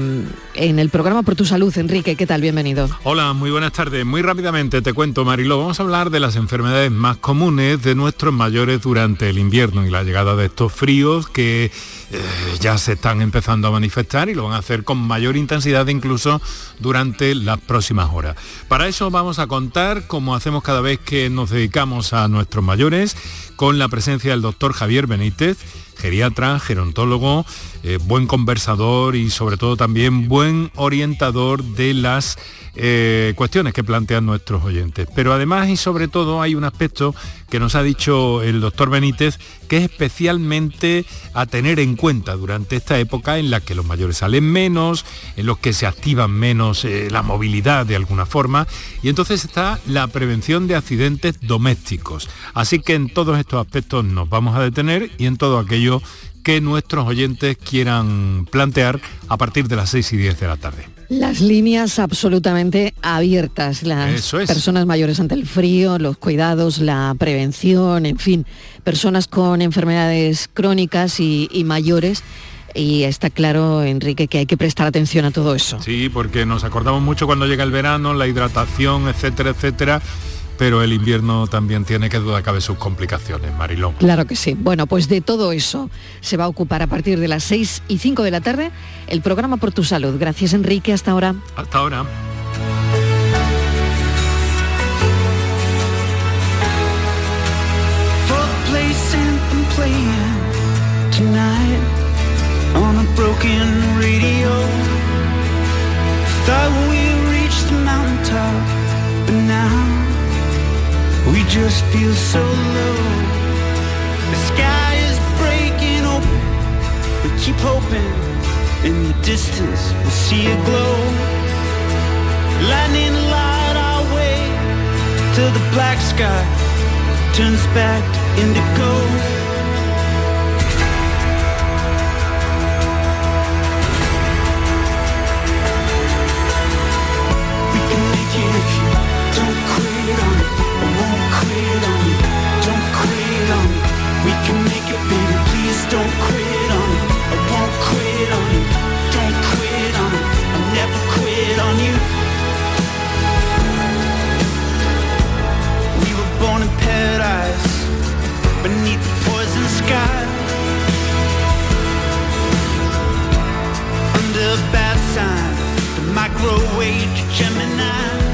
en el programa Por tu Salud, Enrique, ¿qué tal? Bienvenido. Hola, muy buenas tardes. Muy rápidamente te cuento, Mariló, vamos a hablar de las enfermedades más comunes de nuestros mayores durante el invierno y la llegada de estos fríos que eh, ya se están empezando a manifestar y lo van a hacer con mayor intensidad incluso durante las próximas horas. Para eso vamos a contar, como hacemos cada vez que nos dedicamos a nuestros mayores, con la presencia del doctor Javier Benítez, geriatra, gerontólogo, eh, buen conversador y sobre todo también buen orientador de las eh, cuestiones que plantean nuestros oyentes. Pero además y sobre todo hay un aspecto que nos ha dicho el doctor Benítez que es especialmente a tener en cuenta durante esta época en la que los mayores salen menos, en los que se activan menos eh, la movilidad de alguna forma y entonces está la prevención de accidentes domésticos. Así que en todos estos aspectos nos vamos a detener y en todo aquello que nuestros oyentes quieran plantear a partir de las 6 y 10 de la tarde. Las líneas absolutamente abiertas, las Eso es. personas mayores ante el frío, los cuidados, la prevención, en fin, personas con enfermedades crónicas y, y mayores. Y está claro, Enrique, que hay que prestar atención a todo eso. Sí, porque nos acordamos mucho cuando llega el verano, la hidratación, etcétera, etcétera. Pero el invierno también tiene que duda cabe sus complicaciones, Marilón. Claro que sí. Bueno, pues de todo eso se va a ocupar a partir de las 6 y 5 de la tarde el programa Por tu Salud. Gracias, Enrique. Hasta ahora. Hasta ahora. for the place anthem playing tonight on a broken radio. Thought we we just feel so low. The sky is breaking open. We keep hoping in the distance we'll see a glow. Lightning light our way till the black sky turns back to indigo. Don't quit on it. I won't quit on it. Don't quit on it. I'll never quit on you. We were born in paradise beneath the poison sky. Under bad sign, the microwave Gemini.